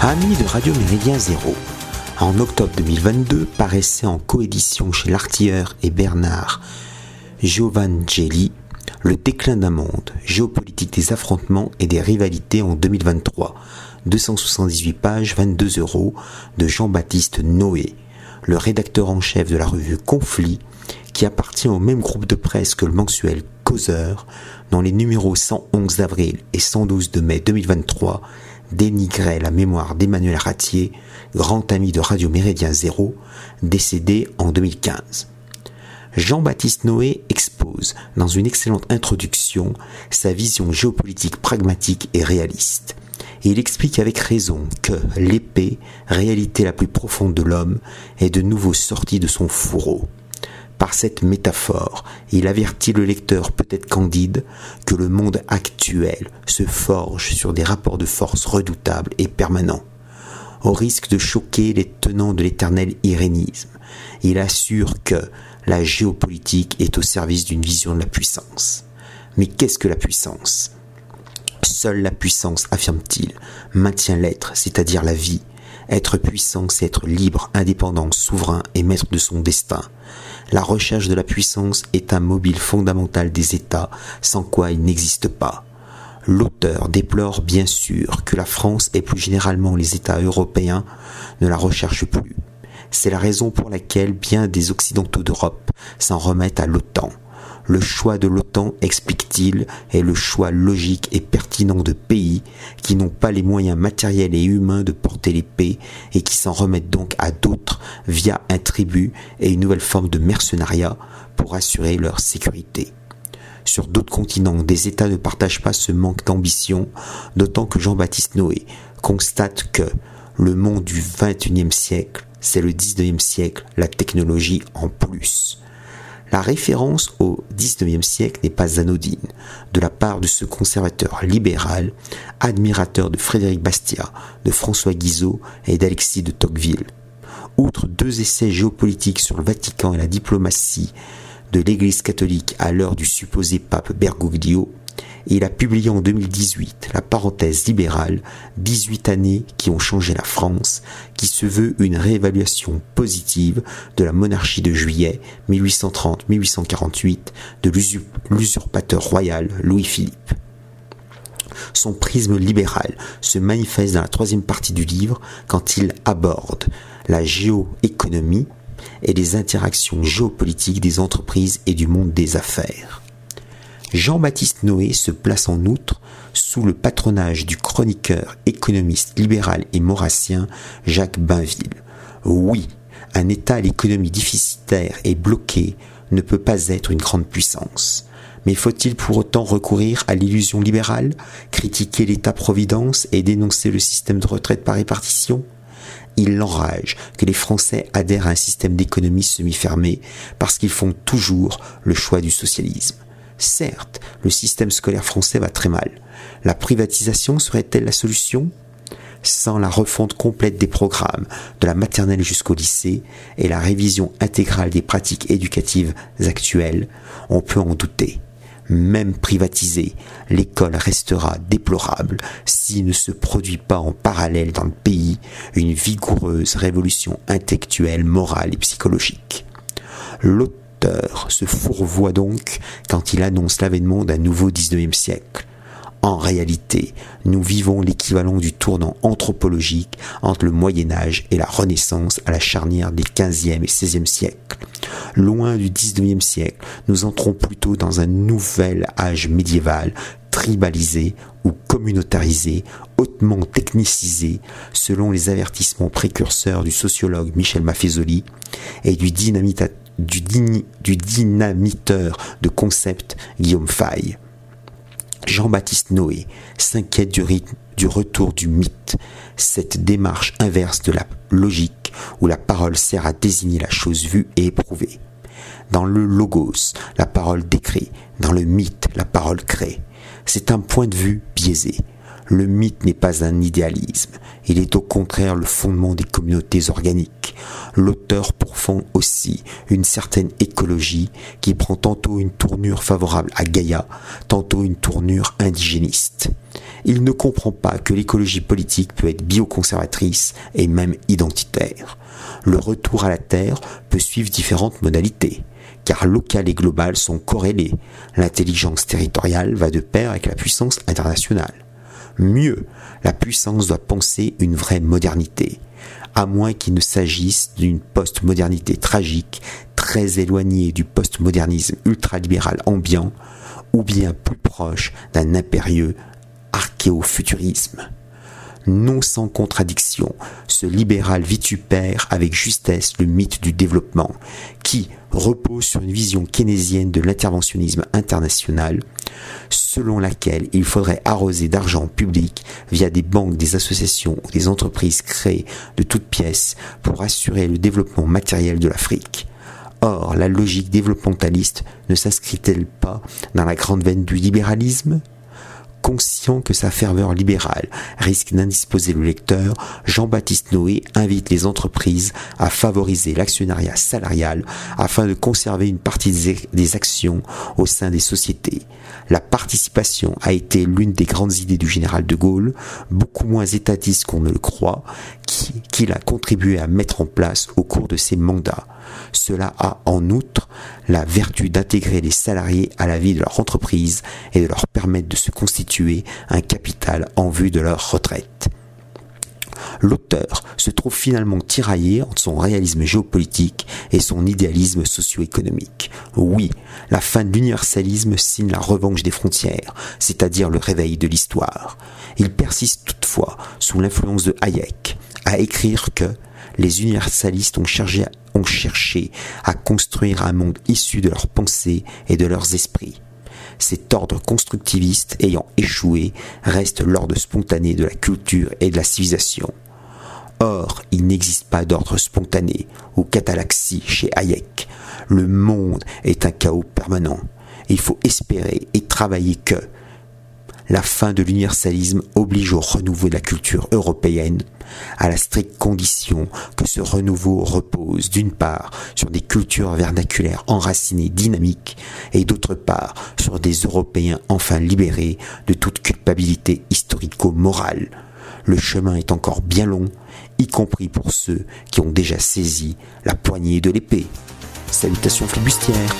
Amis de Radio Méridien Zéro, en octobre 2022 paraissait en coédition chez Lartilleur et Bernard Giovangelli Le déclin d'un monde, géopolitique des affrontements et des rivalités en 2023, 278 pages, 22 euros, de Jean-Baptiste Noé, le rédacteur en chef de la revue Conflit, qui appartient au même groupe de presse que le mensuel Causeur, dont les numéros 111 d'avril et 112 de mai 2023 dénigrait la mémoire d'Emmanuel Ratier, grand ami de Radio Méridien Zéro, décédé en 2015. Jean-Baptiste Noé expose, dans une excellente introduction, sa vision géopolitique pragmatique et réaliste. Et il explique avec raison que l'épée, réalité la plus profonde de l'homme, est de nouveau sortie de son fourreau. Par cette métaphore, il avertit le lecteur peut-être candide que le monde actuel se forge sur des rapports de force redoutables et permanents. Au risque de choquer les tenants de l'éternel irénisme, il assure que la géopolitique est au service d'une vision de la puissance. Mais qu'est-ce que la puissance? Seule la puissance, affirme-t-il, maintient l'être, c'est-à-dire la vie. Être puissant, c'est être libre, indépendant, souverain et maître de son destin. La recherche de la puissance est un mobile fondamental des États, sans quoi il n'existe pas. L'auteur déplore bien sûr que la France et plus généralement les États européens ne la recherchent plus. C'est la raison pour laquelle bien des Occidentaux d'Europe s'en remettent à l'OTAN. Le choix de l'OTAN, explique-t-il, est le choix logique et pertinent de pays qui n'ont pas les moyens matériels et humains de porter l'épée et qui s'en remettent donc à d'autres via un tribut et une nouvelle forme de mercenariat pour assurer leur sécurité. Sur d'autres continents, des États ne partagent pas ce manque d'ambition, d'autant que Jean-Baptiste Noé constate que le monde du XXIe siècle, c'est le XIXe siècle, la technologie en plus. La référence au XIXe siècle n'est pas anodine, de la part de ce conservateur libéral, admirateur de Frédéric Bastiat, de François Guizot et d'Alexis de Tocqueville. Outre deux essais géopolitiques sur le Vatican et la diplomatie de l'Église catholique à l'heure du supposé pape Bergoglio, il a publié en 2018 La parenthèse libérale, 18 années qui ont changé la France, qui se veut une réévaluation positive de la monarchie de juillet 1830-1848 de l'usurpateur royal Louis-Philippe. Son prisme libéral se manifeste dans la troisième partie du livre quand il aborde la géoéconomie et les interactions géopolitiques des entreprises et du monde des affaires. Jean-Baptiste Noé se place en outre sous le patronage du chroniqueur économiste libéral et maurassien Jacques Bainville. Oui, un État à l'économie déficitaire et bloqué ne peut pas être une grande puissance. Mais faut-il pour autant recourir à l'illusion libérale, critiquer l'État-providence et dénoncer le système de retraite par répartition? Il l'enrage que les Français adhèrent à un système d'économie semi-fermé parce qu'ils font toujours le choix du socialisme. Certes, le système scolaire français va très mal. La privatisation serait-elle la solution? Sans la refonte complète des programmes, de la maternelle jusqu'au lycée, et la révision intégrale des pratiques éducatives actuelles, on peut en douter. Même privatisée, l'école restera déplorable s'il ne se produit pas en parallèle dans le pays une vigoureuse révolution intellectuelle, morale et psychologique se fourvoie donc quand il annonce l'avènement d'un nouveau 19e siècle. En réalité, nous vivons l'équivalent du tournant anthropologique entre le Moyen Âge et la Renaissance à la charnière des 15e et 16e siècles. Loin du 19e siècle, nous entrons plutôt dans un nouvel âge médiéval, tribalisé ou communautarisé, hautement technicisé, selon les avertissements précurseurs du sociologue Michel Maffezoli et du dynamitateur du, dynamiteur de concept Guillaume Fay. Jean-Baptiste Noé s'inquiète du rythme du retour du mythe, cette démarche inverse de la logique où la parole sert à désigner la chose vue et éprouvée. Dans le logos, la parole décrit, dans le mythe, la parole crée. C'est un point de vue biaisé. Le mythe n'est pas un idéalisme, il est au contraire le fondement des communautés organiques. L'auteur pourfond aussi une certaine écologie qui prend tantôt une tournure favorable à Gaïa, tantôt une tournure indigéniste. Il ne comprend pas que l'écologie politique peut être bioconservatrice et même identitaire. Le retour à la Terre peut suivre différentes modalités car local et global sont corrélés. L'intelligence territoriale va de pair avec la puissance internationale. Mieux, la puissance doit penser une vraie modernité, à moins qu'il ne s'agisse d'une postmodernité tragique, très éloignée du postmodernisme ultralibéral ambiant, ou bien plus proche d'un impérieux archéofuturisme non sans contradiction, ce libéral vitupère avec justesse le mythe du développement, qui repose sur une vision keynésienne de l'interventionnisme international, selon laquelle il faudrait arroser d'argent public via des banques, des associations ou des entreprises créées de toutes pièces pour assurer le développement matériel de l'Afrique. Or, la logique développementaliste ne s'inscrit-elle pas dans la grande veine du libéralisme? Conscient que sa ferveur libérale risque d'indisposer le lecteur, Jean-Baptiste Noé invite les entreprises à favoriser l'actionnariat salarial afin de conserver une partie des actions au sein des sociétés. La participation a été l'une des grandes idées du général de Gaulle, beaucoup moins étatiste qu'on ne le croit, qu'il a contribué à mettre en place au cours de ses mandats. Cela a en outre la vertu d'intégrer les salariés à la vie de leur entreprise et de leur permettre de se constituer un capital en vue de leur retraite. L'auteur se trouve finalement tiraillé entre son réalisme géopolitique et son idéalisme socio-économique. Oui, la fin de l'universalisme signe la revanche des frontières, c'est-à-dire le réveil de l'histoire. Il persiste toutefois, sous l'influence de Hayek, à écrire que les universalistes ont cherché, à construire un monde issu de leurs pensées et de leurs esprits. Cet ordre constructiviste ayant échoué reste l'ordre spontané de la culture et de la civilisation. Or, il n'existe pas d'ordre spontané ou catalaxie chez Hayek. Le monde est un chaos permanent. Il faut espérer et travailler que, la fin de l'universalisme oblige au renouveau de la culture européenne, à la stricte condition que ce renouveau repose d'une part sur des cultures vernaculaires enracinées dynamiques et d'autre part sur des Européens enfin libérés de toute culpabilité historico-morale. Le chemin est encore bien long, y compris pour ceux qui ont déjà saisi la poignée de l'épée. Salutations flibustières